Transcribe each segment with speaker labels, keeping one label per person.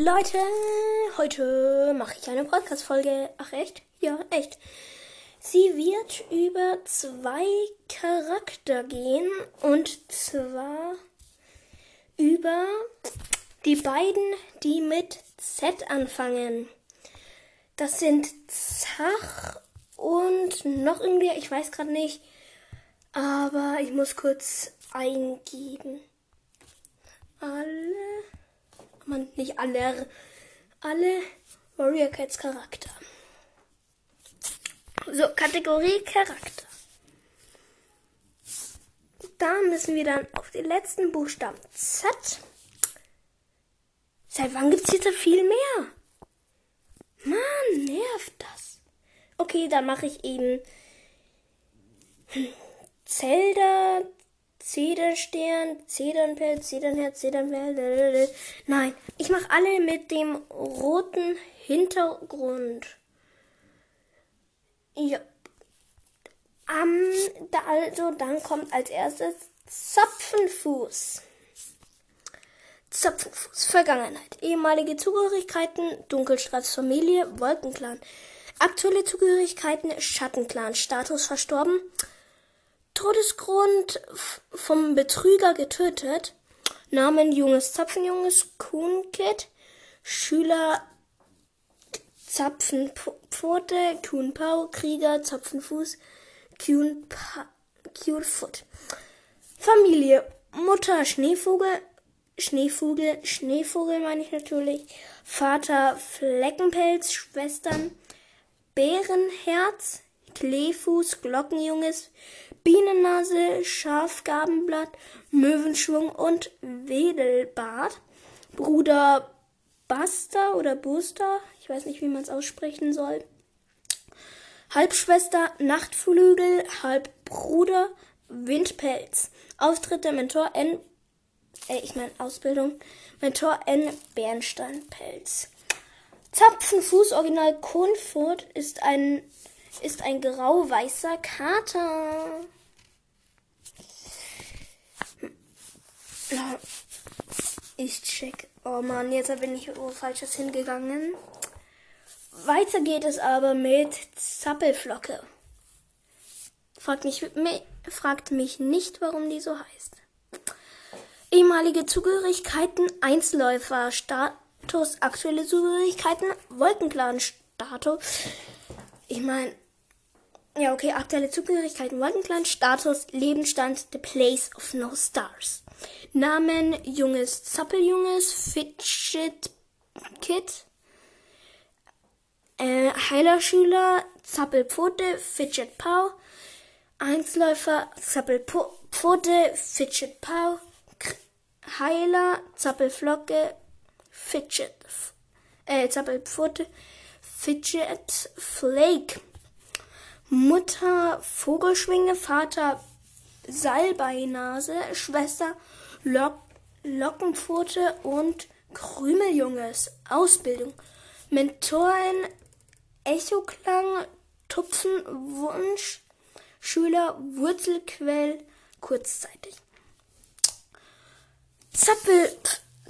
Speaker 1: Leute, heute mache ich eine Podcast-Folge. Ach, echt? Ja, echt. Sie wird über zwei Charakter gehen und zwar über die beiden, die mit Z anfangen. Das sind Zach und noch irgendwie, ich weiß gerade nicht, aber ich muss kurz eingeben. Alle, man, nicht alle, alle Warrior Cats Charakter. So, Kategorie Charakter. Da müssen wir dann auf den letzten Buchstaben Z. Seit wann gibt's hier so viel mehr? Mann, nervt das. Okay, dann mache ich eben Zelda, Zedernstern, Zedernpelz, Zedernherz, Zedernpelz. Nein, ich mache alle mit dem roten Hintergrund. Ja. Um, da also, dann kommt als erstes Zapfenfuß. Zapfenfuß, Vergangenheit, ehemalige Zugehörigkeiten, Dunkelstrats Familie, Wolkenclan. Aktuelle Zugehörigkeiten, Schattenclan, Status verstorben, Todesgrund vom Betrüger getötet, Namen junges Zapfenjunges, Kuhnkit, Schüler Zapfenpfote, Kuhnpau, Krieger, Zapfenfuß, Kuhnfoot. Familie, Mutter Schneevogel, Schneevogel, Schneevogel meine ich natürlich, Vater Fleckenpelz, Schwestern Bärenherz, Kleefuß, Glockenjunges, Bienennase, Schafgabenblatt, Möwenschwung und Wedelbart. Bruder Buster oder Buster, ich weiß nicht, wie man es aussprechen soll. Halbschwester Nachtflügel, Halbbruder Windpelz. Auftritte Mentor N äh, ich meine Ausbildung, Mentor N. Bernsteinpelz. Zapfenfuß Original Kunfurt ist ein, ist ein grau-weißer Kater. Ich check. Oh Mann, jetzt bin ich wo falsches hingegangen. Weiter geht es aber mit Zappelflocke. Fragt mich, fragt mich nicht, warum die so heißt. Ehemalige Zugehörigkeiten, Einzelläufer, Status, aktuelle Zugehörigkeiten, Wolkenclan-Status. Ich meine, ja, okay, aktuelle Zugehörigkeiten, Wolkenclan-Status, Lebensstand, The Place of No Stars. Namen, Junges, Zappeljunges, Fidget Kid, äh, Heilerschüler, Zappelpfote, Fidget Pau, Einzelläufer, Zappelpfote, Fidget Pau, Heiler, Zappelflocke, Fidget, äh, Zappelpfote, Fidget Flake. Mutter Vogelschwinge, Vater Salbeinase, Schwester Lock Lockenpfote und Krümeljunges. Ausbildung. Mentoren Echoklang, Tupfenwunsch, Schüler Wurzelquell, kurzzeitig. Zappel,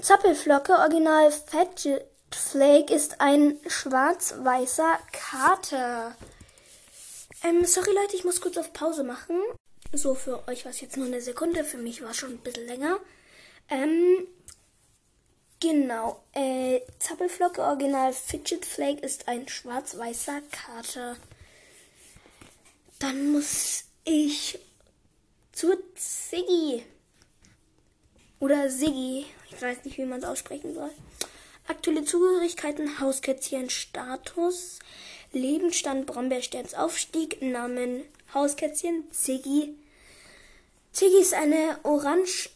Speaker 1: Zappelflocke, Original Fidget Flake, ist ein schwarz-weißer Kater. Ähm, sorry Leute, ich muss kurz auf Pause machen. So, für euch war es jetzt nur eine Sekunde, für mich war es schon ein bisschen länger. Ähm, genau. Äh, Zappelflocke, Original Fidget Flake, ist ein schwarz-weißer Kater. Dann muss ich zur Ziggy. Oder Siggi. Ich weiß nicht, wie man es aussprechen soll. Aktuelle Zugehörigkeiten, Hauskätzchen, Status, Lebensstand, Brombeersterns Aufstieg, Namen, Hauskätzchen, Ziggy. Ziggy ist eine orange,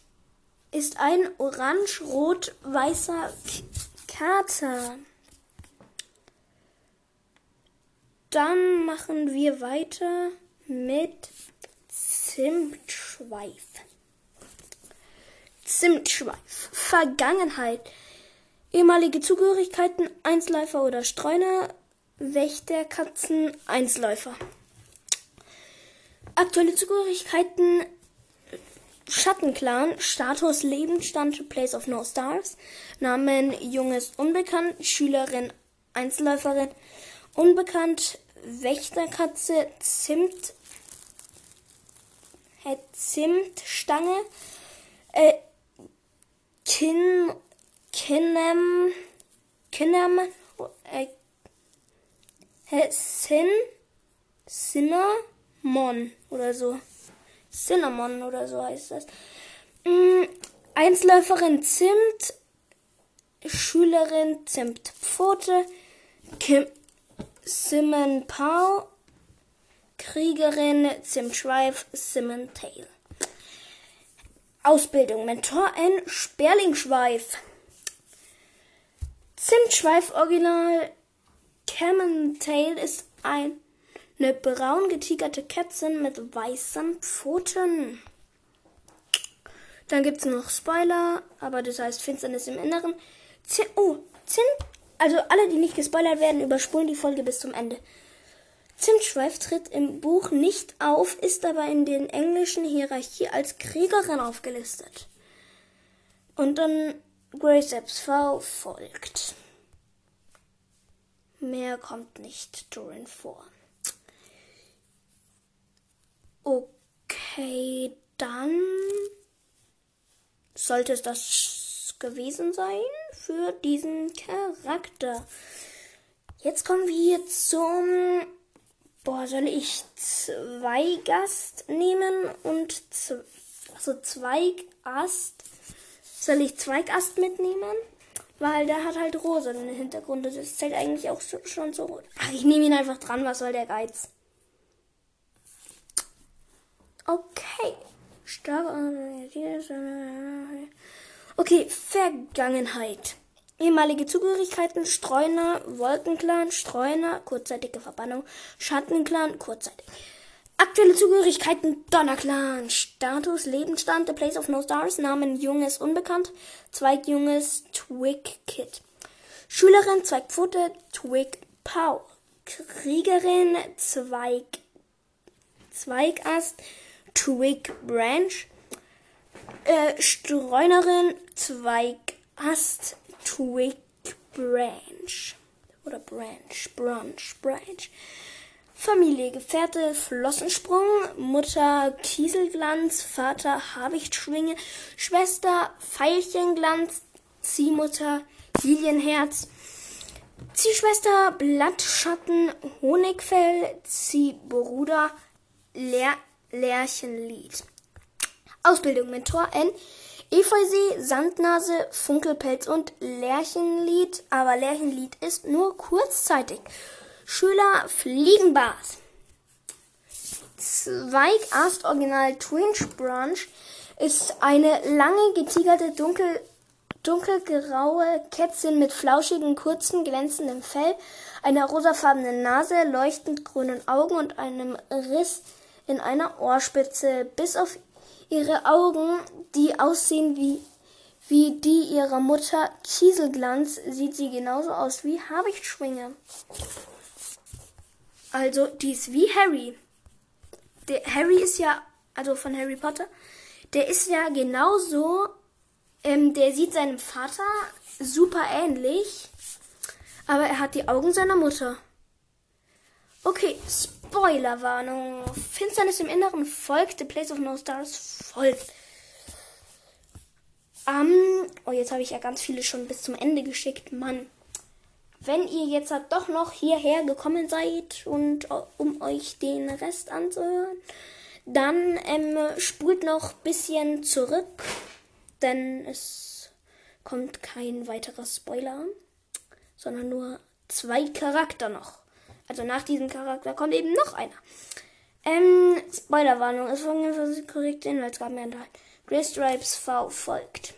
Speaker 1: ist ein orange-rot-weißer Kater. Dann machen wir weiter mit Zimtschweif. Zimtschweif. Vergangenheit. Ehemalige Zugehörigkeiten, Einsläufer oder Streuner, Wächterkatzen, Einsläufer. Aktuelle Zugehörigkeiten, Schattenclan, Status Lebensstand, Place of No Stars, Namen Junges unbekannt, Schülerin Einzelläuferin unbekannt, Wächterkatze, Zimt, Zimtstange, äh, Kin, Kinem, Kinem, Sin, Cinnamon oder so. Cinnamon oder so heißt das. Mm, Einzelläuferin Zimt, Schülerin Zimtpfote, Kim, Simon Pau, Kriegerin Zimtschweif, Simon Tail. Ausbildung Mentor N Sperlingschweif. Zimtschweif Original Camel Tail ist ein eine braun getigerte Kätzchen mit weißen Pfoten. Dann gibt es noch Spoiler, aber das heißt Finsternis im Inneren. Zin oh, Zin also alle, die nicht gespoilert werden, überspulen die Folge bis zum Ende. Zimtschweif tritt im Buch nicht auf, ist aber in den englischen Hierarchie als Kriegerin aufgelistet. Und dann Grace V folgt. Mehr kommt nicht darin vor. Okay, dann sollte es das gewesen sein für diesen Charakter. Jetzt kommen wir zum. Boah, soll ich zwei Gast nehmen und also zwei Ast? Soll ich zwei Gast mitnehmen? Weil der hat halt rosa in den Hintergrund. Das zählt eigentlich auch schon so. Ach, ich nehme ihn einfach dran. Was soll der Geiz? Okay. Okay, Vergangenheit. Ehemalige Zugehörigkeiten, Streuner, Wolkenclan, Streuner, kurzzeitige Verbannung, Schattenclan, kurzzeitig. Aktuelle Zugehörigkeiten, Donnerclan, Status, Lebensstand, The Place of No Stars, Namen Junges unbekannt, Zweig Junges, Twig Kid. Schülerin, Zweigpfote, Twig Pow. Kriegerin, Zweig, Zweigast, Twig Branch. Äh, Streunerin, Zweigast, Twig Branch. Oder Branch, Branch, Branch. Familie, Gefährte, Flossensprung, Mutter, Kieselglanz, Vater, Habichtschwinge, Schwester, Veilchenglanz, Ziehmutter, Lilienherz, Ziehschwester, Blattschatten, Honigfell, Ziehbruder, Lehr Lärchenlied. Ausbildung Mentor N. Efeusee, Sandnase, Funkelpelz und Lärchenlied. Aber Lärchenlied ist nur kurzzeitig. Schüler Fliegenbart. Zweigast Original Twinch Branch ist eine lange getigerte dunkel dunkelgraue Kätzchen mit flauschigen, kurzen, glänzendem Fell, einer rosafarbenen Nase, leuchtend grünen Augen und einem Riss in einer Ohrspitze. Bis auf ihre Augen, die aussehen wie, wie die ihrer Mutter Kieselglanz, sieht sie genauso aus wie Habichtschwinge. Also, die ist wie Harry. Der Harry ist ja, also von Harry Potter, der ist ja genauso, ähm, der sieht seinem Vater super ähnlich, aber er hat die Augen seiner Mutter. Okay, Spoilerwarnung. Finsternis im Inneren folgt, The Place of No Stars folgt. Um, oh, jetzt habe ich ja ganz viele schon bis zum Ende geschickt. Mann. Wenn ihr jetzt halt doch noch hierher gekommen seid und uh, um euch den Rest anzuhören, dann ähm, spult noch ein bisschen zurück, denn es kommt kein weiterer Spoiler, sondern nur zwei Charakter noch. Also nach diesem Charakter kommt eben noch einer. Ähm, Spoilerwarnung. Es folgt korrekt Inhaltsgaben enthalten. Grey Stripes V folgt.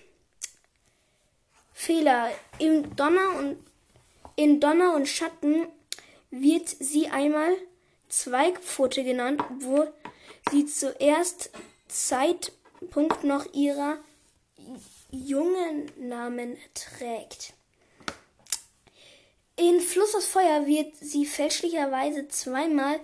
Speaker 1: Fehler. Im Donner und in Donner und Schatten wird sie einmal Zweigpfote genannt, wo sie zuerst Zeitpunkt noch ihrer jungen Namen trägt. In Fluss aus Feuer wird sie fälschlicherweise zweimal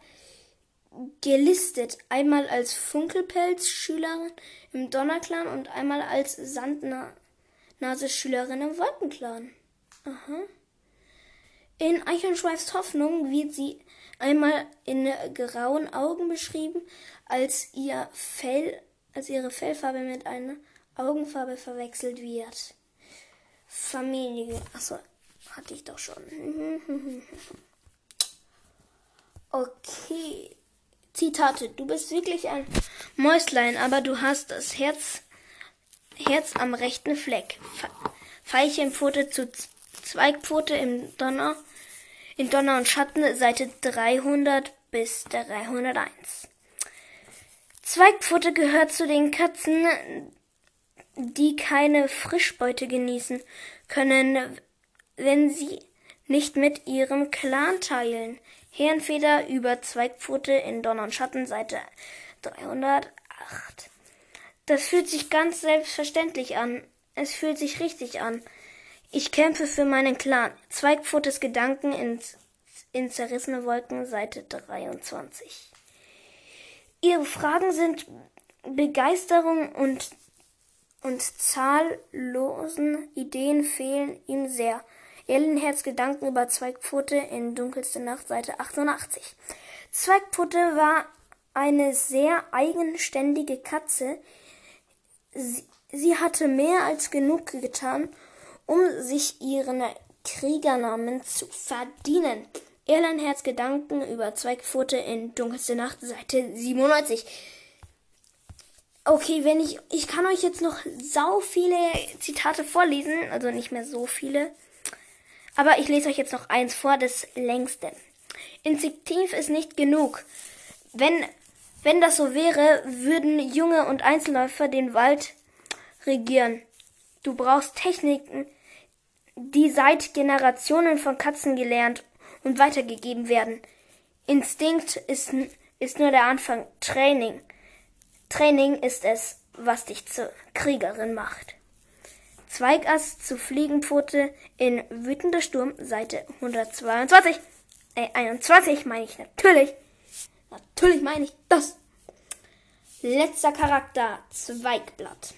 Speaker 1: gelistet. Einmal als Funkelpelz-Schülerin im Donnerclan und einmal als Sandnase-Schülerin im Wolkenclan. Aha. In Eichenschweifs Hoffnung wird sie einmal in grauen Augen beschrieben, als ihr Fell, als ihre Fellfarbe mit einer Augenfarbe verwechselt wird. Familie. Achso, hatte ich doch schon. Okay. Zitate. Du bist wirklich ein Mäuslein, aber du hast das Herz, Herz am rechten Fleck. Veilchenpfote zu Zweigpfote im Donner, in Donner und Schatten, Seite 300 bis 301. Zweigpfote gehört zu den Katzen, die keine Frischbeute genießen können, wenn sie nicht mit ihrem Clan teilen. Herrenfeder über Zweigpfote in Donner und Schatten, Seite 308. Das fühlt sich ganz selbstverständlich an. Es fühlt sich richtig an. Ich kämpfe für meinen Clan. Zweigpfotes Gedanken in, in zerrissene Wolken, Seite 23. Ihre Fragen sind Begeisterung und, und zahllosen Ideen fehlen ihm sehr. Erlenherz Gedanken über Zweigpfote in Dunkelste Nacht, Seite 88. Zweigpfote war eine sehr eigenständige Katze. Sie, sie hatte mehr als genug getan, um sich ihren Kriegernamen zu verdienen. Erlenherz Gedanken über Zweigpfote in Dunkelste Nacht, Seite 97. Okay, wenn ich, ich kann euch jetzt noch sau viele Zitate vorlesen, also nicht mehr so viele. Aber ich lese euch jetzt noch eins vor, das längste. Instinktiv ist nicht genug. Wenn, wenn das so wäre, würden Junge und Einzelläufer den Wald regieren. Du brauchst Techniken, die seit Generationen von Katzen gelernt und weitergegeben werden. Instinkt ist, ist nur der Anfang. Training. Training ist es, was dich zur Kriegerin macht. Zweigast zu Fliegenpfote in Wütender Sturm, Seite 122. Äh, 21 meine ich natürlich. Natürlich meine ich das. Letzter Charakter, Zweigblatt.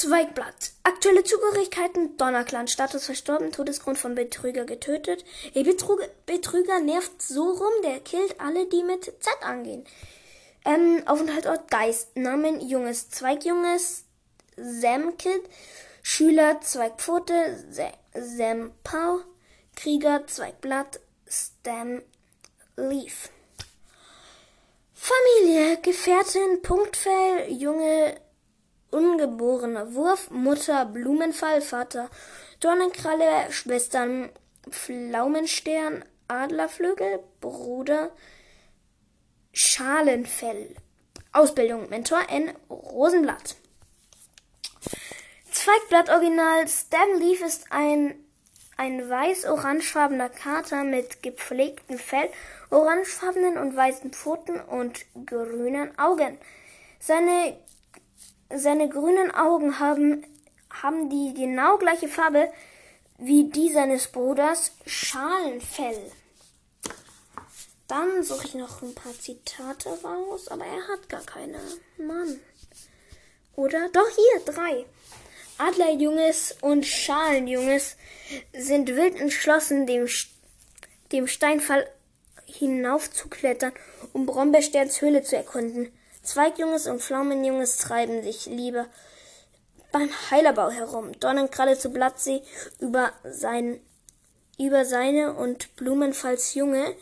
Speaker 1: Zweigblatt. Aktuelle Zugehörigkeiten. Donnerclan. Status verstorben. Todesgrund von Betrüger getötet. Ey, Betrüger, Betrüger nervt so rum. Der killt alle, die mit Z angehen. Ähm, Aufenthaltsort Geist. Namen Junges. Zweigjunges. Samkid. Schüler Zweigpfote. Sempau. Krieger Zweigblatt. Stem Leaf. Familie, Gefährtin, Punktfell, Junge, ungeborener Wurf, Mutter, Blumenfall, Vater, Dornenkralle, Schwestern, Pflaumenstern, Adlerflügel, Bruder, Schalenfell. Ausbildung Mentor N. Rosenblatt. Zweigblatt Original Stan Leaf ist ein, ein weiß-orangefarbener Kater mit gepflegtem Fell, orangefarbenen und weißen Pfoten und grünen Augen. Seine, seine grünen Augen haben, haben die genau gleiche Farbe wie die seines Bruders Schalenfell. Dann suche ich noch ein paar Zitate raus, aber er hat gar keine. Mann. Oder? Doch hier, drei. Adlerjunges und Schalenjunges sind wild entschlossen, dem, dem Steinfall hinaufzuklettern, um Brombeersterns Höhle zu erkunden. Zweigjunges und Pflaumenjunges treiben sich lieber beim Heilerbau herum. Dornenkralle zu Blattsee über, sein, über seine und Blumenfalls Junge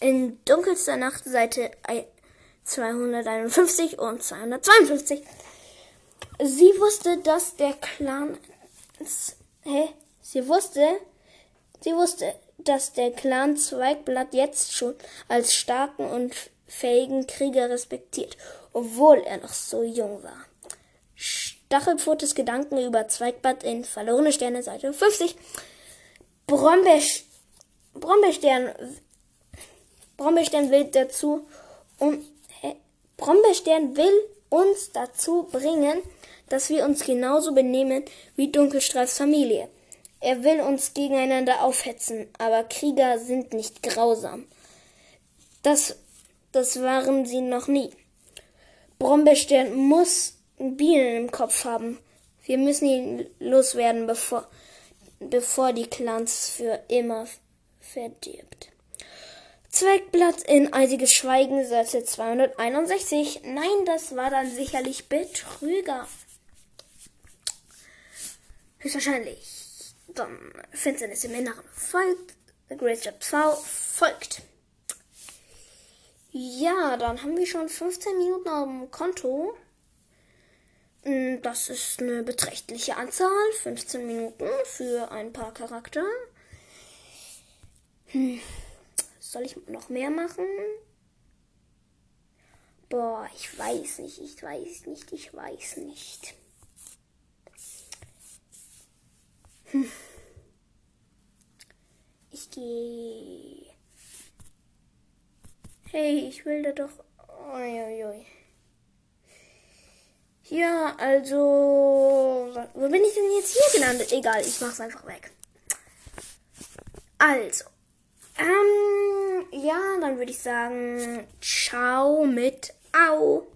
Speaker 1: in dunkelster Nacht Seite 251 und 252. Sie wusste, dass der Clan. Hä? Sie wusste. Sie wusste, dass der Clan Zweigblatt jetzt schon als starken und fähigen Krieger respektiert, obwohl er noch so jung war. Stachelpfotes Gedanken über Zweigblatt in Verlorene Sterne, Seite 50. Brombeerstern Brombeerstern will dazu um hä? Brombeerstern will uns dazu bringen, dass wir uns genauso benehmen wie Dunkelstreifs Familie. Er will uns gegeneinander aufhetzen, aber Krieger sind nicht grausam. Das, das waren sie noch nie. Brombeerstern muss Bienen im Kopf haben. Wir müssen ihn loswerden, bevor, bevor die Clans für immer verdirbt. Zweigblatt in eisiges Schweigen, Seite 261. Nein, das war dann sicherlich Betrüger. Höchstwahrscheinlich. Dann Finsternis im Inneren folgt. The Great Job V folgt. Ja, dann haben wir schon 15 Minuten auf dem Konto. Hm, das ist eine beträchtliche Anzahl. 15 Minuten für ein paar Charakter. Hm. Soll ich noch mehr machen? Boah, ich weiß nicht, ich weiß nicht, ich weiß nicht. Hm. Ich gehe. Hey, ich will da doch. Uiuiui. Ja, also. Wo bin ich denn jetzt hier gelandet? Egal, ich mach's einfach weg. Also. Ähm, ja, dann würde ich sagen, ciao mit Au.